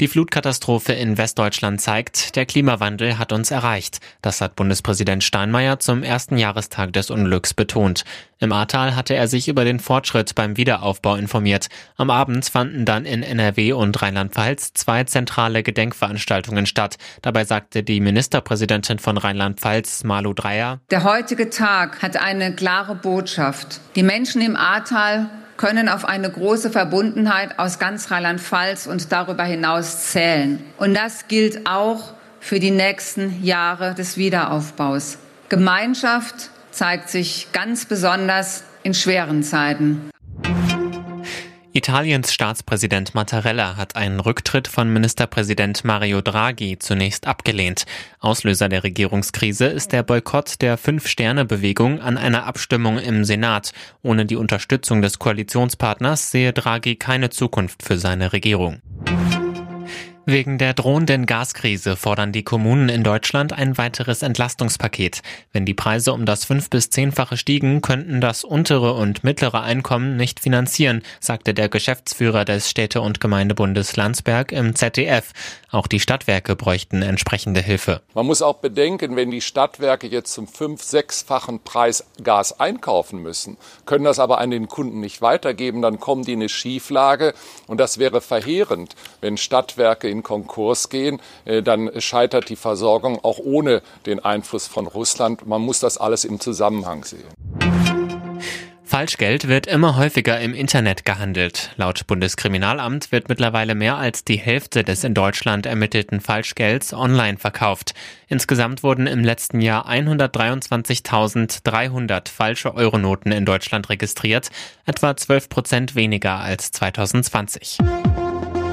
Die Flutkatastrophe in Westdeutschland zeigt, der Klimawandel hat uns erreicht. Das hat Bundespräsident Steinmeier zum ersten Jahrestag des Unglücks betont. Im Ahrtal hatte er sich über den Fortschritt beim Wiederaufbau informiert. Am Abend fanden dann in NRW und Rheinland-Pfalz zwei zentrale Gedenkveranstaltungen statt. Dabei sagte die Ministerpräsidentin von Rheinland-Pfalz, Malu Dreyer, Der heutige Tag hat eine klare Botschaft. Die Menschen im Ahrtal können auf eine große Verbundenheit aus ganz Rheinland-Pfalz und darüber hinaus zählen. Und das gilt auch für die nächsten Jahre des Wiederaufbaus. Gemeinschaft zeigt sich ganz besonders in schweren Zeiten. Italiens Staatspräsident Mattarella hat einen Rücktritt von Ministerpräsident Mario Draghi zunächst abgelehnt. Auslöser der Regierungskrise ist der Boykott der Fünf-Sterne-Bewegung an einer Abstimmung im Senat. Ohne die Unterstützung des Koalitionspartners sehe Draghi keine Zukunft für seine Regierung. Wegen der drohenden Gaskrise fordern die Kommunen in Deutschland ein weiteres Entlastungspaket. Wenn die Preise um das fünf- bis zehnfache stiegen, könnten das untere und mittlere Einkommen nicht finanzieren, sagte der Geschäftsführer des Städte- und Gemeindebundes Landsberg im ZDF. Auch die Stadtwerke bräuchten entsprechende Hilfe. Man muss auch bedenken, wenn die Stadtwerke jetzt zum fünf-, sechsfachen Preis Gas einkaufen müssen, können das aber an den Kunden nicht weitergeben, dann kommen die in eine Schieflage und das wäre verheerend, wenn Stadtwerke in Konkurs gehen, dann scheitert die Versorgung auch ohne den Einfluss von Russland. Man muss das alles im Zusammenhang sehen. Falschgeld wird immer häufiger im Internet gehandelt. Laut Bundeskriminalamt wird mittlerweile mehr als die Hälfte des in Deutschland ermittelten Falschgelds online verkauft. Insgesamt wurden im letzten Jahr 123.300 falsche Euronoten in Deutschland registriert, etwa 12 Prozent weniger als 2020.